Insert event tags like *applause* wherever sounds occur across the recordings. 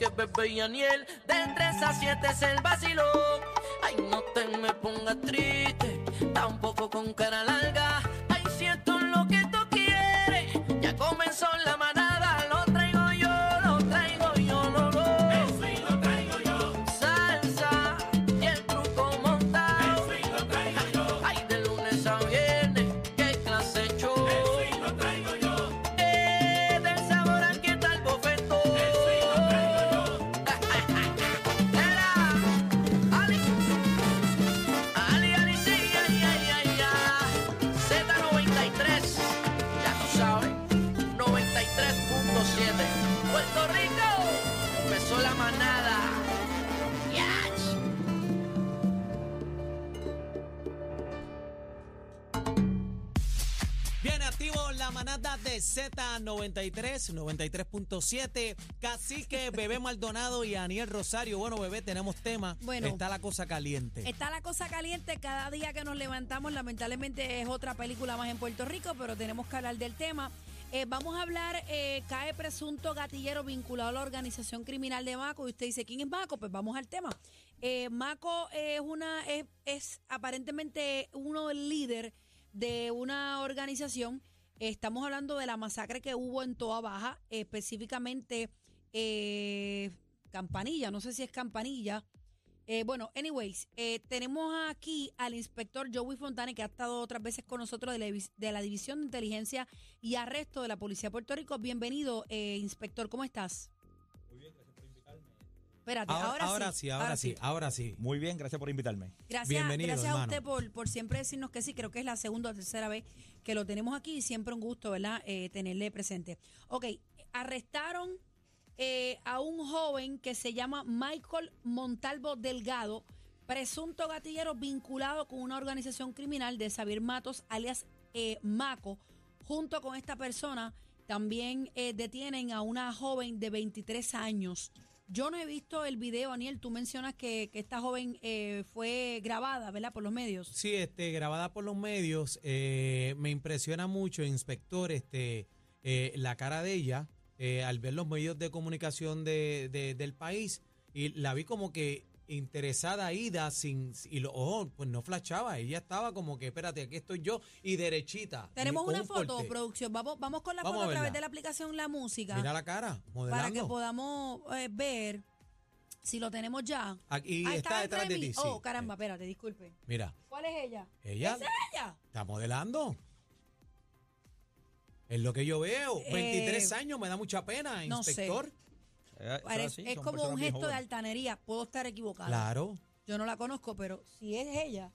que bebé y Aniel. De 3 a 7 es el vacilón. Ay, no te me pongas triste, tampoco con cara larga. Ay, si esto es lo que manada de Z93, 93.7. Cacique, Bebé Maldonado y Aniel Rosario. Bueno, bebé, tenemos tema. Bueno. Está la cosa caliente. Está la cosa caliente, cada día que nos levantamos, lamentablemente es otra película más en Puerto Rico, pero tenemos que hablar del tema. Eh, vamos a hablar, eh, cae presunto gatillero vinculado a la organización criminal de Maco. Y usted dice, ¿quién es Maco? Pues vamos al tema. Eh, Maco es una, es, es aparentemente uno del líder de una organización. Estamos hablando de la masacre que hubo en Toa Baja, específicamente eh, Campanilla, no sé si es Campanilla. Eh, bueno, anyways, eh, tenemos aquí al inspector Joey Fontane, que ha estado otras veces con nosotros de la, de la División de Inteligencia y Arresto de la Policía de Puerto Rico. Bienvenido, inspector, ¿cómo estás? Espérate, Ahora, ahora, ahora sí, ahora sí, ahora sí. Muy bien, gracias por invitarme. Gracias, Bienvenido, gracias a hermano. usted por, por siempre decirnos que sí. Creo que es la segunda o tercera vez que lo tenemos aquí y siempre un gusto, ¿verdad? Eh, tenerle presente. Ok, arrestaron eh, a un joven que se llama Michael Montalvo Delgado, presunto gatillero vinculado con una organización criminal de Xavier Matos, alias eh, Maco. Junto con esta persona también eh, detienen a una joven de 23 años. Yo no he visto el video, Aniel. Tú mencionas que, esta joven eh, fue grabada, ¿verdad? Por los medios. Sí, este, grabada por los medios, eh, me impresiona mucho, inspector, este, eh, la cara de ella eh, al ver los medios de comunicación de, de- del país y la vi como que interesada, ida, sin, y los ojos, pues no flashaba, ella estaba como que, espérate, aquí estoy yo y derechita. Tenemos una un foto, producción. Vamos, vamos con la Vamos foto a a través de la aplicación La Música Mira la cara, para que podamos eh, ver si lo tenemos ya. Aquí Ah, está detrás de ti. Oh, caramba, espérate, disculpe. Mira, ¿Cuál es ella? ella ¿Esa es ella? está modelando. Es lo que yo veo. Eh, 23 años, me da mucha pena, no sé. Eh, Parece- es como un gesto de altanería. Puedo estar equivocada. Claro. Yo no la conozco, pero si es ella,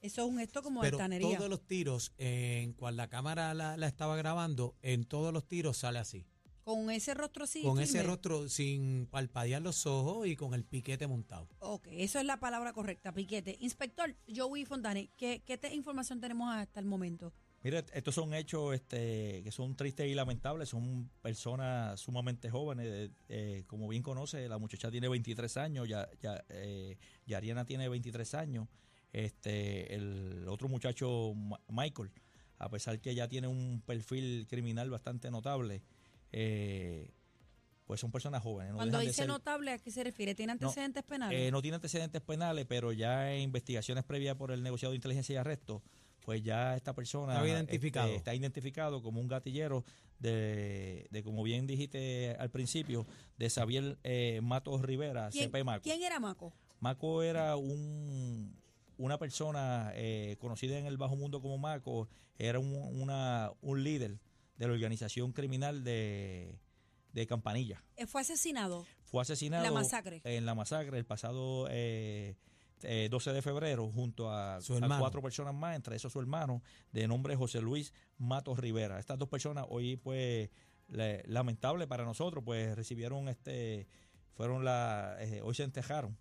eso es un gesto como Pero de altanería. todos los tiros, en cual la cámara la, la estaba grabando, en todos los tiros sale así. Con ese rostro así. con ese rostro sin palpadear los ojos y con el piquete montado. Ok, eso es la palabra correcta, piquete. Inspector Joey Fontane, ¿qué, qué te- información tenemos hasta el momento? Mire, estos son hechos este, que son tristes y lamentables. Son personas sumamente jóvenes. eh, eh, como bien conoce, la muchacha tiene 23 años, ya, ya, eh, Yariana tiene 23 años. Este, el otro muchacho, Michael, a pesar que ya tiene un perfil criminal bastante notable, eh, pues son personas jóvenes. no Cuando dice ser- notable, ¿a qué se refiere? ¿Tiene antecedentes penales? Eh, no tiene antecedentes penales, pero ya en investigaciones previas por el negociado de inteligencia y arresto, pues ya esta persona identificado. este, está identificado como un gatillero de, de, como bien dijiste al principio, de Xavier eh, Matos Rivera, ¿Quién, CP Maco. quién era Maco? Maco era un, una persona eh, conocida en el bajo mundo como Maco, era un, una, un líder de la organización criminal de, de Campanilla. Eh, fue asesinado. Fue asesinado La masacre. en la masacre el pasado eh, eh, 12 de febrero junto a, Su a hermano. cuatro personas más, entre esos su hermano, de nombre José Luis Matos Rivera. Estas dos personas hoy, pues, le- lamentable para nosotros, pues recibieron este, fueron la, eh, hoy se entejaron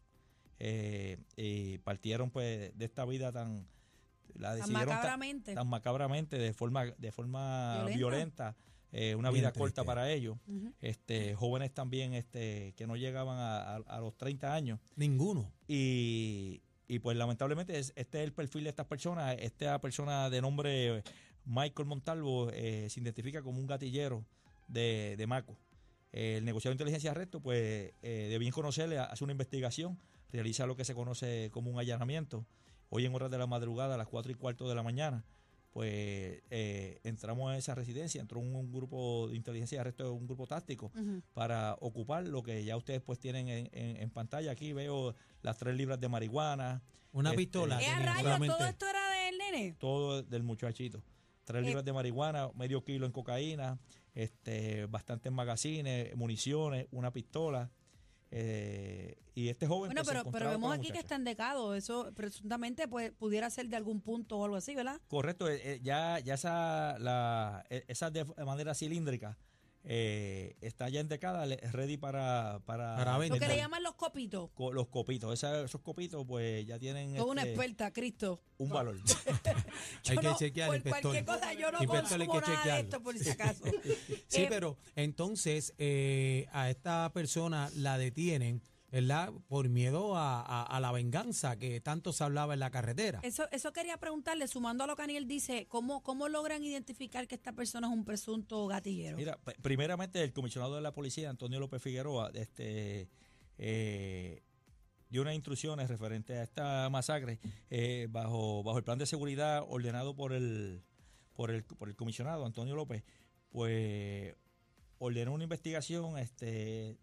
eh, y partieron pues de esta vida tan, la Tan decidieron macabramente. tan macabramente, de forma, de forma Violenta. violenta, eh, una Bien vida corta para ellos. Este, jóvenes también este, que no llegaban a, a- a los 30 años. Ninguno. Y, y pues lamentablemente es- este es el perfil de estas personas. Esta persona de nombre Michael Montalvo eh, se identifica como un gatillero de, de Maco. Eh, el negociado de inteligencia de arresto, pues, eh, de bien conocerle, hace una investigación, realiza lo que se conoce como un allanamiento. Hoy en horas de la madrugada, a las 4 y cuarto de la mañana, pues eh, entramos a esa residencia, entró un, un grupo de inteligencia de arresto, un grupo táctico, para ocupar lo que ya ustedes pues tienen en, en- en pantalla. Aquí veo las tres libras de marihuana, Una Este, pistola. Solamente. ¿Todo esto era del nene? todo del muchachito. Tres Eh. libras de marihuana, medio kilo en cocaína, este, bastantes magazines, municiones, una pistola. Eh, y este joven Bueno, pues, se pero, pero vemos aquí que está endecado. Eso presuntamente pues, pudiera ser de algún punto o algo así, ¿verdad? Correcto, eh, eh, ya, ya esa, la, eh, esa de manera cilíndrica eh, está ya endecada, ready para, para, Para Lo que le llaman los copitos. co- los copitos. Esa- esos copitos pues ya tienen Soy una este, experta, Cristo. un valor. *laughs* Hay que no- chequear, por inspector. cualquier cosa yo no Inspector, consumo que nada de esto por si acaso. *laughs* Sí, Eh, pero entonces eh, a esta persona la detienen, ¿verdad? Por miedo a, a- a la venganza que tanto se hablaba en la carretera. Eso, eso quería preguntarle, sumando a lo que Aniel dice, ¿cómo, ¿cómo logran identificar que esta persona es un presunto gatillero? Mira, primeramente el comisionado de la policía, Antonio López Figueroa, este, eh, dio unas instrucciones referentes a esta masacre eh, bajo, bajo el plan de seguridad ordenado por el, por el, por el comisionado Antonio López, pues ordenó una investigación este,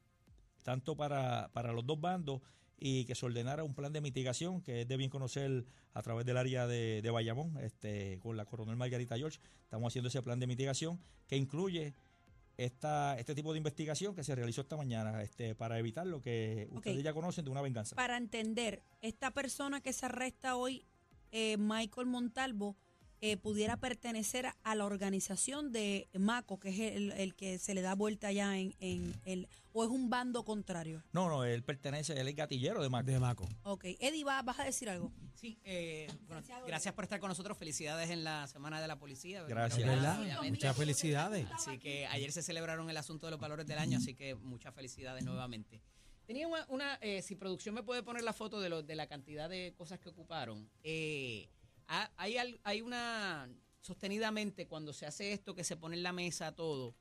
tanto para, para los dos bandos y que se ordenara un plan de mitigación que es de bien conocer a través del área de, de Bayamón, este, con la coronel Margarita George. Estamos haciendo ese plan de mitigación que incluye esta, este tipo de investigación que se realizó esta mañana este, para evitar lo que ustedes ya conocen de una venganza. Para entender, esta persona que se arresta hoy, eh, Michael Montalvo, eh, pudiera pertenecer a la organización de Maco, que es el, el que se le da vuelta allá en, en el... o es un bando contrario. No, no, él pertenece, él es gatillero de Maco. De Maco. Ok, Eddie, ¿va- ¿vas a decir algo? Sí, eh, bueno, gracias por estar con nosotros. Felicidades en la Semana de la Policía. Gracias. ¿Verdad? obviamente. Muchas felicidades. Así que ayer se celebraron el asunto de los valores del año, así que muchas felicidades nuevamente. Tenía una, una, eh, si producción me puede poner la foto de, lo, de la cantidad de cosas que ocuparon. Eh, hay, al- hay una, sostenidamente, cuando se hace esto, que se pone en la mesa todo,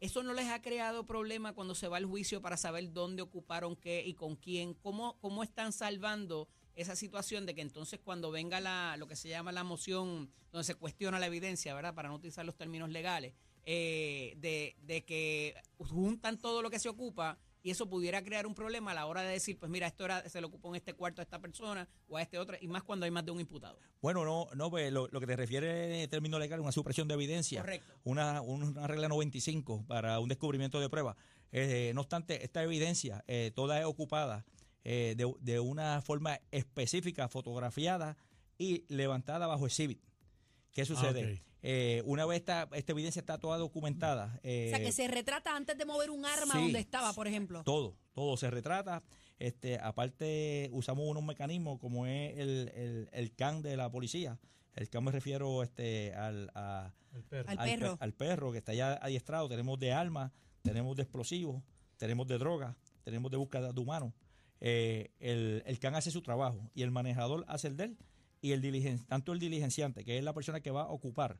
¿eso no les ha creado problema cuando se va al juicio para saber dónde ocuparon qué y con quién? ¿Cómo, cómo están salvando esa situación de que entonces cuando venga la, lo que se llama la moción, donde se cuestiona la evidencia, ¿verdad? Para no utilizar los términos legales, eh, de, de que juntan todo lo que se ocupa y eso pudiera crear un problema a la hora de decir, pues mira, esto era, se lo ocupó en este cuarto a esta persona o a este otro, y más cuando hay más de un imputado. Bueno, no, no, pues, lo, lo que te refiere en términos legales, una supresión de evidencia. Correcto. Una, una regla 95 para un descubrimiento de prueba. Eh, no obstante, esta evidencia eh, toda es ocupada eh, de, de una forma específica, fotografiada y levantada bajo exhibit. ¿Qué sucede? ok. Eh, una vez esta, esta evidencia está toda documentada, eh, o sea, que se retrata antes de mover un arma sí. donde estaba, por ejemplo. todo, todo se retrata. Este, aparte, usamos unos mecanismos como es el, el, el CAN de la policía. El CAN me refiero este, al, a- perro. Al al, pe- perro. al perro que está ya adiestrado. Tenemos de armas, tenemos de explosivos, tenemos de drogas, tenemos de búsqueda de humanos. Eh, el, el CAN hace su trabajo y el manejador hace el de él. Y el diligen, tanto el diligenciante, que es la persona que va a ocupar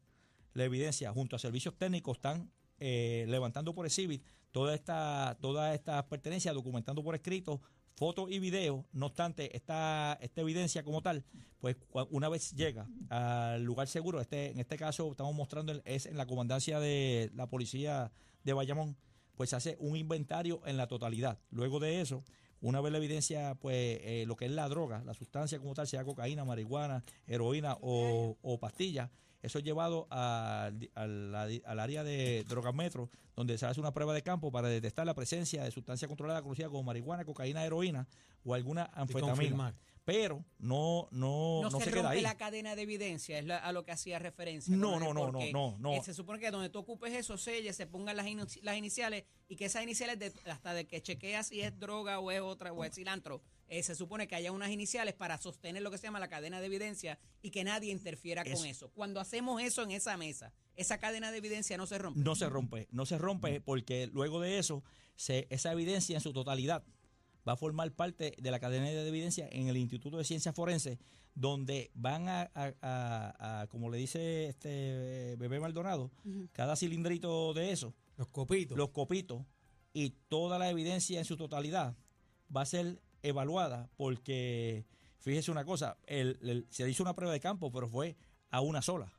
la evidencia junto a servicios técnicos, están eh, levantando por exhibit toda esta, todas estas pertenencias, documentando por escrito fotos y videos. No obstante, esta, esta evidencia como tal, pues una vez llega al lugar seguro, este, en este caso estamos mostrando, es en la comandancia de la policía de Bayamón, pues se hace un inventario en la totalidad. Luego de eso, una vez la evidencia, pues eh, lo que es la droga, la sustancia como tal, sea cocaína, marihuana, heroína o, o pastilla, eso es llevado al, di- al, al área de drogametro, donde se hace una prueba de campo para detectar la presencia de sustancia controlada conocida como marihuana, cocaína, heroína o alguna anfetamina. Pero no, no, No, no, se, se, queda rompe ahí. la cadena de evidencia, es la- a lo que hacía referencia. No, no, no, no, no, no. eh, se supone que donde tú ocupes eso, selles, se pongan las, inici- las iniciales y que esas iniciales, de- hasta de que chequeas si es droga o es otra, o es cilantro, eh, se supone que haya unas iniciales para sostener lo que se llama la cadena de evidencia y que nadie interfiera con eso. Cuando hacemos eso en esa mesa, esa cadena de evidencia no se rompe. No se rompe, no se rompe porque luego de eso, se, esa evidencia en su totalidad va a formar parte de la cadena de evidencia en el Instituto de Ciencias Forenses, donde van a, a- a- a, como le dice este Bebé Maldonado, cada cilindrito de eso, Los copitos. los copitos, y toda la evidencia en su totalidad va a ser evaluada porque, fíjese una cosa, el- el- se hizo una prueba de campo, pero fue a una sola.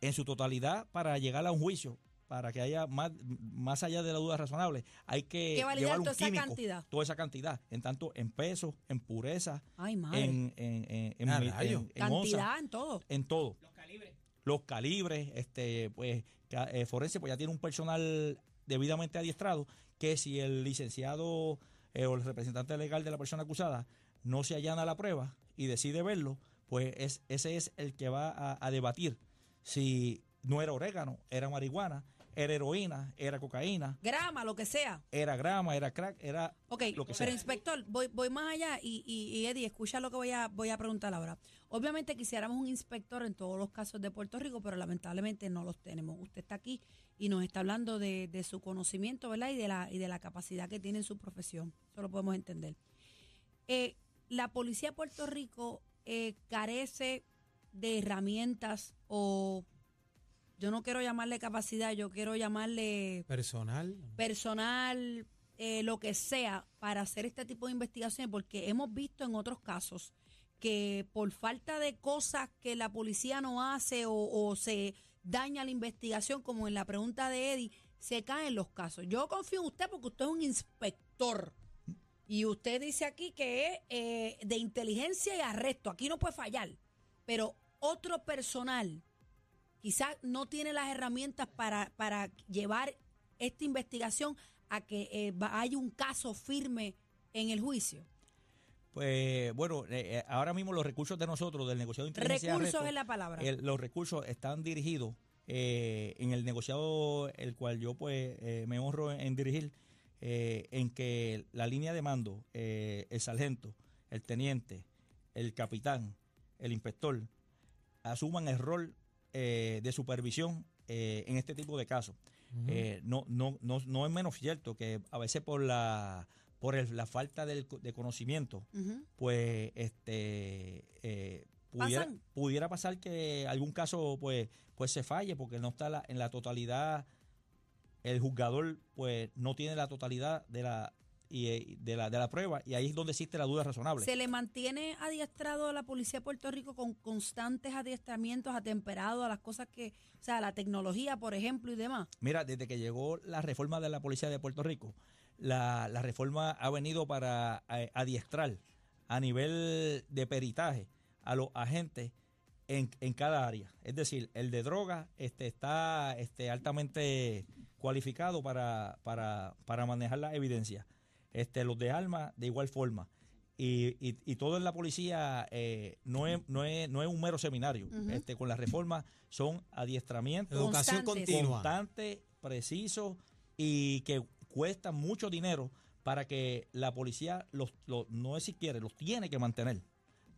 En su totalidad, para llegar a un juicio, para que haya más, más allá de la duda razonable, hay que, Que validar llevar un toda esa químico, cantidad. toda esa cantidad, en tanto en peso, en pureza, Ay, en, en, en, en, Ah, en- en Cantidad en todo. en todo Los calibres. los calibres, este, pues, eh, forense, pues ya tiene un personal debidamente adiestrado, que si el licenciado eh, o el representante legal de la persona acusada no se allana la prueba y decide verlo, pues es, ese es el que va a, a debatir si no era orégano, era marihuana, era heroína, era cocaína, Grama, lo que sea. era grama, era crack, era Ok, lo que pero sea. inspector, voy, voy más allá y, y, y Eddie, escucha lo que voy a, voy a preguntar ahora. Obviamente quisiéramos un inspector en todos los casos de Puerto Rico, pero lamentablemente no los tenemos. Usted está aquí y nos está hablando de, de su conocimiento, ¿verdad? Y de, la, y de la capacidad que tiene en su profesión. Eso lo podemos entender. Eh, la policía de Puerto Rico eh, carece de herramientas o yo no quiero llamarle capacidad, yo quiero llamarle Personal. personal, eh, lo que sea, para hacer este tipo de investigaciones, porque hemos visto en otros casos que por falta de cosas que la policía no hace o, o se daña la investigación, como en la pregunta de Eddie, se caen los casos. Yo confío en usted porque usted es un inspector. Y usted dice aquí que es eh, de inteligencia y arresto. Aquí no puede fallar. Pero otro personal quizás no tiene las herramientas para, para llevar esta investigación a que eh, haya un caso firme en el juicio. Pues bueno, eh, eh, ahora mismo los recursos de nosotros, del negociado de inteligencia Recursos arresto, es la palabra. el- los recursos están dirigidos eh, en el negociado, el cual yo pues eh, me honro en, en dirigir, eh, en que la línea de mando, eh, el sargento, el teniente, el capitán, el inspector, asuman el rol eh, de supervisión eh, en este tipo de casos. Eh, no, no, no, no es menos cierto que a veces por la por el- la falta del de conocimiento, pues este eh, pudiera, Pasan. pudiera pasar que algún caso pues pues se falle porque no está la- en la totalidad el juzgador pues no tiene la totalidad de la y, eh, de la de la prueba y ahí es donde existe la duda razonable. ¿Se le mantiene adiestrado a la Policía de Puerto Rico con constantes adiestramientos atemperados a las cosas que, o sea, a la tecnología, por ejemplo, y demás? Mira, desde que llegó la reforma de la Policía de Puerto Rico, la, la reforma ha venido para eh, adiestrar a nivel de peritaje a los agentes en, en cada área. Es decir, el de droga este, está este, altamente cualificado para, para, para manejar la evidencia. Este, los de armas, de igual forma. Y, y, y todo en la policía eh, no, es, no, es, no es un mero seminario. Este, con la reforma son adiestramientos Educación continua. constante, preciso y que cuesta mucho dinero para que la policía los, los- no es si quiere, los tiene que mantener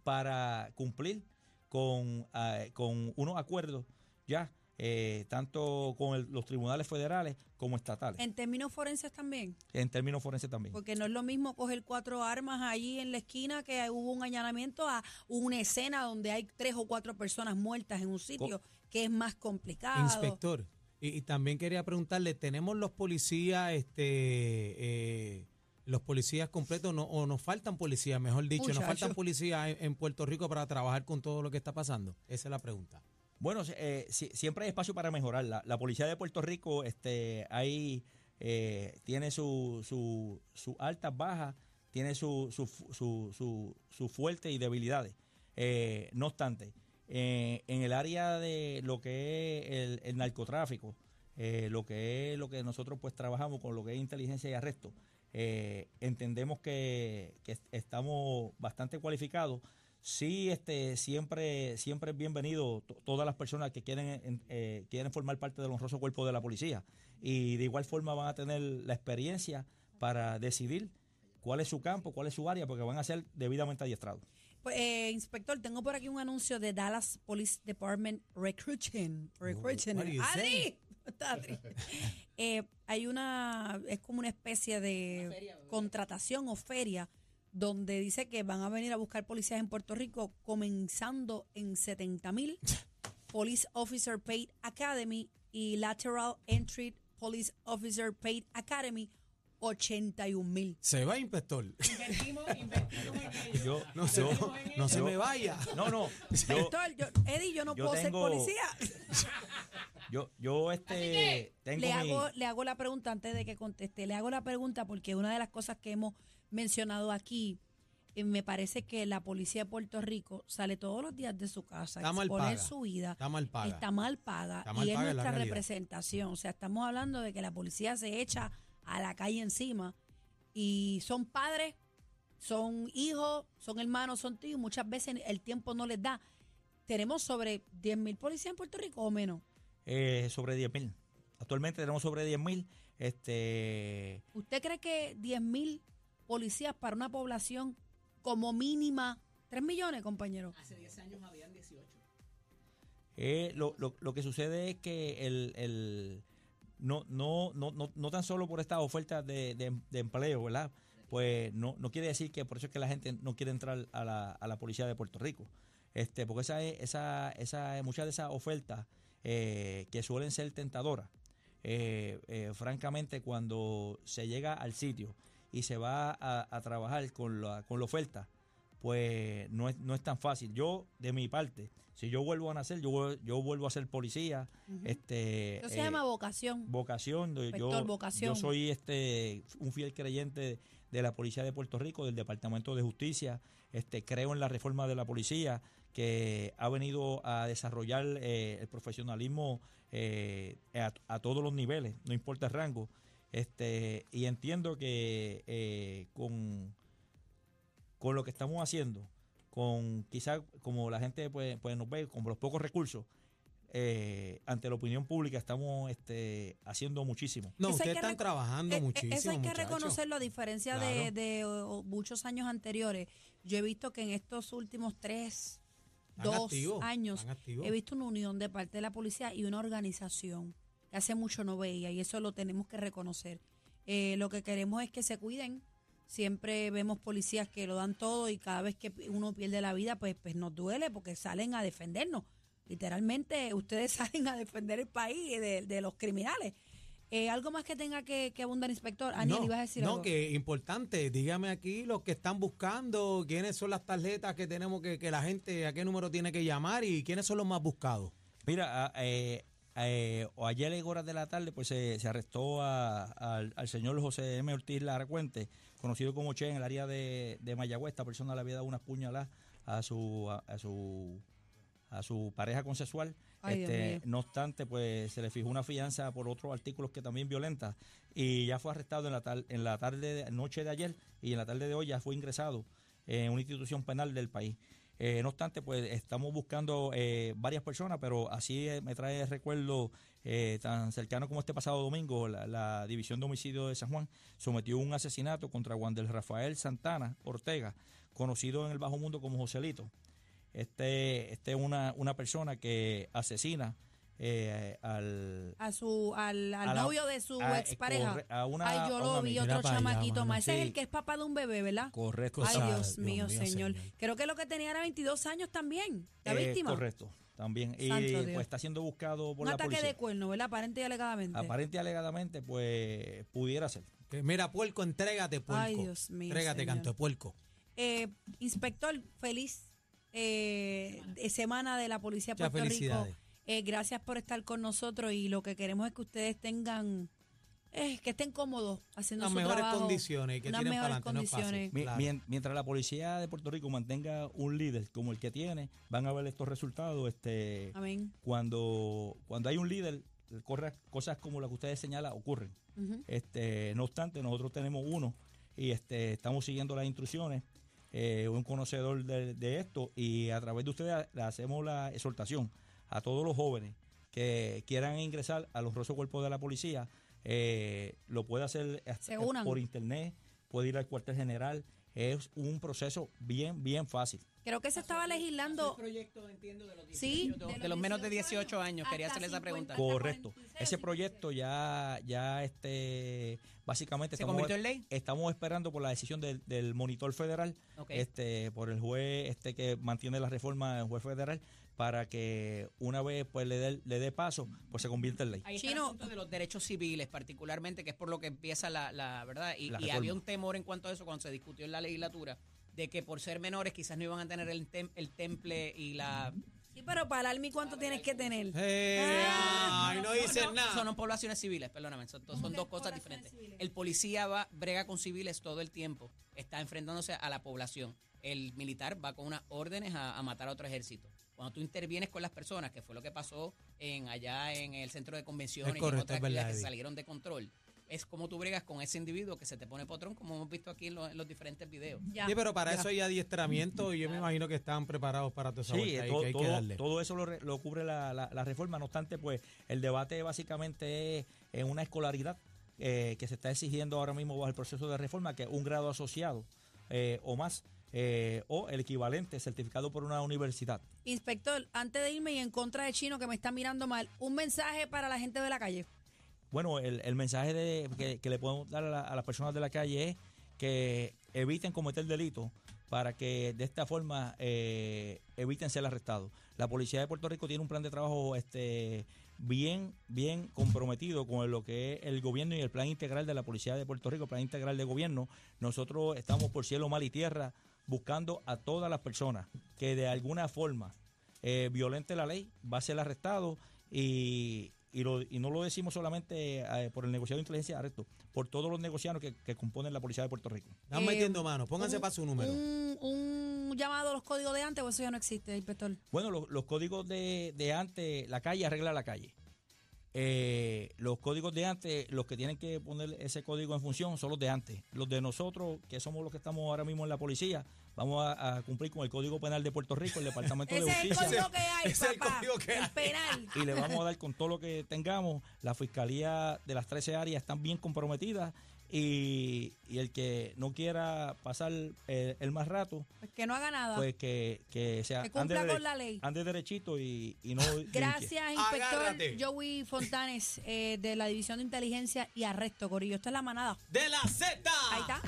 para cumplir con, eh, con unos acuerdos ya eh, tanto con el- los tribunales federales como estatales, en, En términos forenses también, términos forenses también. porque no es lo mismo coger cuatro armas allí en la esquina que hubo un allanamiento a una escena donde hay tres o cuatro personas muertas en un sitio, que es más complicado. Inspector, y, y también quería preguntarle, ¿tenemos los policías, este, eh, los policías completos no, o nos faltan policías, mejor dicho, nos Muchacho. faltan policías en, en Puerto Rico para trabajar con todo lo que está pasando? Esa es la pregunta. Bueno, eh, si- siempre hay espacio para mejorar. La, la policía de Puerto Rico este, hay, eh, tiene sus su, su altas, bajas, tiene sus su, su, su, su fuertes y debilidades. Eh, no obstante, eh, en el área de lo que es el, narcotráfico, eh, lo que es lo que nosotros pues trabajamos con lo que es inteligencia y arresto, eh, entendemos que, que estamos bastante cualificados. Sí este siempre siempre es bienvenido to- todas las personas que quieren en- quieren formar parte del honroso cuerpo de la policía. Y de igual forma van a tener la experiencia para decidir cuál es su campo cuál es su área porque van a ser debidamente adiestrados eh, inspector, tengo por aquí un anuncio de Dallas Police Department Recruiting. ¡Adri! *laughs* Está Adri. Eh, hay una, es como una especie de contratación o feria donde dice que van a venir a buscar policías en Puerto Rico comenzando en 70 mil. Police Officer Paid Academy y Lateral Entry Police Officer Paid Academy 81 mil. Se va, inspector. Invertimos, invertimos en ello. Yo, No se, yo- no se me vaya. no, no, yo, Inspector, yo- Eddie, yo no yo puedo tengo- ser policía. yo, yo este, tengo Le mi- hago, le hago la pregunta antes de que conteste. Le hago la pregunta porque una de las cosas que hemos mencionado aquí, eh, me parece que la policía de Puerto Rico sale todos los días de su casa Está mal paga. su vida. Está mal paga. Está mal paga Está mal y es paga, es la nuestra representación. O sea, estamos hablando de que la policía se echa a la calle encima y son padres, son hijos, son hermanos, son tíos. Muchas veces el tiempo no les da. Tenemos sobre 10 mil policías en Puerto Rico o menos. eh, sobre 10 mil. Actualmente tenemos sobre 10 mil. Este, ¿Usted cree que 10 mil policías para una población como mínima 3 millones, compañero? Hace 10 años habían 18. Eh, lo, lo, lo que sucede es que el, el no, no, no, no, no tan solo por estas ofertas de, empleo, ¿verdad? Pues no, no quiere decir que por eso es que la gente no quiere entrar a la, a la policía de Puerto Rico. Este, porque esa, es- esa, esa, muchas de esas ofertas eh, que suelen ser tentadoras, eh, eh, francamente, cuando se llega al sitio y se va a, a trabajar con la, con la oferta, pues no es, no es tan fácil. Yo, de mi parte, si yo vuelvo a nacer, yo, yo vuelvo a ser policía. este, Eso se eh, llama vocación. vocación. Inspector, yo, vocación. yo soy este un fiel creyente de la Policía de Puerto Rico, del Departamento de Justicia. Este, creo en la reforma de la policía que ha venido a desarrollar eh, el profesionalismo eh, a, a todos los niveles, no importa el rango. Este, y entiendo que eh, con, con lo que estamos haciendo, con quizás como la gente pues, pues nos ve, con los pocos recursos, eh, ante la opinión pública estamos este, haciendo muchísimo. No, ustedes están trabajando Eh, eh, muchísimo. Eso hay que muchachos. reconocerlo a diferencia de, Claro. de, o muchos años anteriores. Yo he visto que en estos últimos tres, dos activos, años, he visto una unión de parte de la policía y una organización que hace mucho no veía y eso lo tenemos que reconocer. Eh, lo que queremos es que se cuiden. Siempre vemos policías que lo dan todo y cada vez que uno pierde la vida, pues, pues nos duele porque salen a defendernos. Literalmente, *laughs* ustedes salen a defender el país de, de los criminales. Eh, ¿Algo más que tenga que, que abundar, inspector? Aniel, no, ibas a decir no, algo. que importante, dígame aquí los que están buscando, quiénes son las tarjetas que tenemos que, que la gente, a qué número tiene que llamar y quiénes son los más buscados. Mira, a- eh, eh, o ayer en horas de la tarde pues se, se arrestó a- al, al señor José M. Ortiz Laracuente, conocido como Che en el área de, de Mayagüez. Esta persona le había dado unas puñaladas a su, a, a su a su pareja consensual. Ay, Este, no obstante, pues se le fijó una fianza por otros artículos que también violentas y ya fue arrestado en la, tar- en la tarde, de- noche de ayer y en la tarde de hoy ya fue ingresado en una institución penal del país. Eh, no obstante, pues estamos buscando eh, varias personas, pero así eh, me trae recuerdo eh, tan cercano como este pasado domingo, la, División de Homicidio de San Juan sometió un asesinato contra Juan del Rafael Santana Ortega, conocido en el bajo mundo como Joselito. Este, este es una, una persona que asesina eh, al, A su, al, al a la- novio de su a- expareja. corre- a una- Ay, yo a lo vi, amiga. otro allá, chamaquito más. Ese es el que es papá de un bebé, ¿verdad? correcto. Ay, Dios Dios mío, mío, señor. señor. Creo que lo que tenía era 22 años también, la Eh, víctima. Correcto, también. Y pues está siendo buscado por Un la ataque policía. de cuerno, ¿verdad? Aparente y alegadamente. Aparente y alegadamente, pues pudiera ser. Que, mira, puerco, entrégate, puerco. Ay, Dios mío, Entrégate, señor. canto de puerco. Eh, inspector, feliz eh, semana de la Policía Muchas Puerto Rico. Eh, gracias por estar con nosotros y lo que queremos es que ustedes tengan, eh, que estén cómodos haciendo Las su mejores trabajo. condiciones y que tiren para adelante. No es fácil. condiciones. Mi- claro. mien- Mientras la policía de Puerto Rico mantenga un líder como el que tiene, van a ver estos resultados. Este, Amén. cuando, cuando hay un líder, corre- cosas como las que ustedes señalan ocurren. Este, no obstante, nosotros tenemos uno y este, estamos siguiendo las instrucciones, eh, un conocedor de, de esto y a través de ustedes le hacemos la exhortación a todos los jóvenes que quieran ingresar a los rosos cuerpos de la policía, eh, lo puede hacer hasta- unan. por internet, puede ir al cuartel general, es un proceso bien, bien fácil. Creo que se estaba legislando. Ese proyecto, entiendo, de los, Sí, 18, de, de de los los menos de 18 18 años. Quería hacerle esa 50. pregunta. Correcto. 46 o Ese 56. proyecto ya, ya este, básicamente ¿Se estamos, convirtió en ley? estamos esperando por la decisión del, del monitor federal, este, por el juez este que mantiene la reforma, el juez federal, para que una vez pues le dé le dé paso, pues se convierta en ley. Ahí está Chino. el asunto de los derechos civiles, particularmente, que es por lo que empieza la, la verdad. Y, La y reforma. había un temor en cuanto a eso cuando se discutió en la legislatura, de que por ser menores quizás no iban a tener el, tem- el temple y la... Sí, pero para el Army, ¿cuánto tienes que tener? Eh, Ah, ay, no dices nada. Son poblaciones civiles, perdóname, son, son dos cosas diferentes. El policía va, brega con civiles todo el tiempo, está enfrentándose a la población. El militar va con unas órdenes a, a matar a otro ejército. Cuando tú intervienes con las personas, que fue lo que pasó en allá en el centro de convenciones Es y correcto, en otras es verdad, actividades que Eddie. salieron de control, es como tú bregas con ese individuo que se te pone potrón, como hemos visto aquí en, los- en los diferentes videos. Ya. Sí, pero para Ya. eso hay adiestramiento y yo me imagino que están preparados para toda esa Sí, vuelta ahí todo, que hay que todo- darle. todo eso lo, re- lo cubre la, la- la reforma. No obstante, pues el debate básicamente es en una escolaridad eh, que se está exigiendo ahora mismo bajo el proceso de reforma, que es un grado asociado eh, o más, eh, o el equivalente certificado por una universidad. Inspector, antes de irme y en contra de Chino que me está mirando mal, un mensaje para la gente de la calle. Bueno, el, el mensaje de, que, le podemos dar a, la- a las personas de la calle es que eviten cometer delitos para que de esta forma eh, eviten ser arrestados. La Policía de Puerto Rico tiene un plan de trabajo este bien bien comprometido con lo que es el gobierno y el plan integral de la Policía de Puerto Rico, plan integral de gobierno. Nosotros estamos por cielo, mal y tierra buscando a todas las personas que de alguna forma eh, violente la ley, va a ser arrestado y, y, lo- y no lo decimos solamente eh, por el negociado de inteligencia de arresto, por todos los negociados que, que componen la Policía de Puerto Rico. Están Eh, metiendo mano. Pónganse un- para su número. Un, un llamado a los códigos de antes o eso ya no existe, inspector. Bueno, los, los códigos de, de antes, la calle arregla la calle. Eh, los códigos de antes, los que tienen que poner ese código en función son los de antes. Los de nosotros, que somos los que estamos ahora mismo en la policía, vamos a, a cumplir con el Código Penal de Puerto Rico, el Departamento de Ese es el Justicia. código que hay, es el papá. código que el hay. penal. y le vamos a dar con todo lo que tengamos. La fiscalía de las 13 áreas están bien comprometidas y, y el que no quiera pasar eh, el más rato, Pues que no haga nada. pues que, que sea Que cumpla con la ley. ande derechito y, y no *laughs* linche. Gracias, inspector Agárrate. Joey Fontanes, eh, de la División de Inteligencia y Arresto, Corillo. Esta es la manada. ¡De la Z! Ahí está.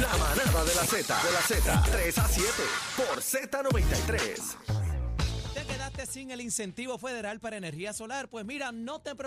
La manada de la Z, de la Z, 3 a 7 por Z93. ¿Te quedaste sin el incentivo federal para energía solar? Pues mira, no te preocupes.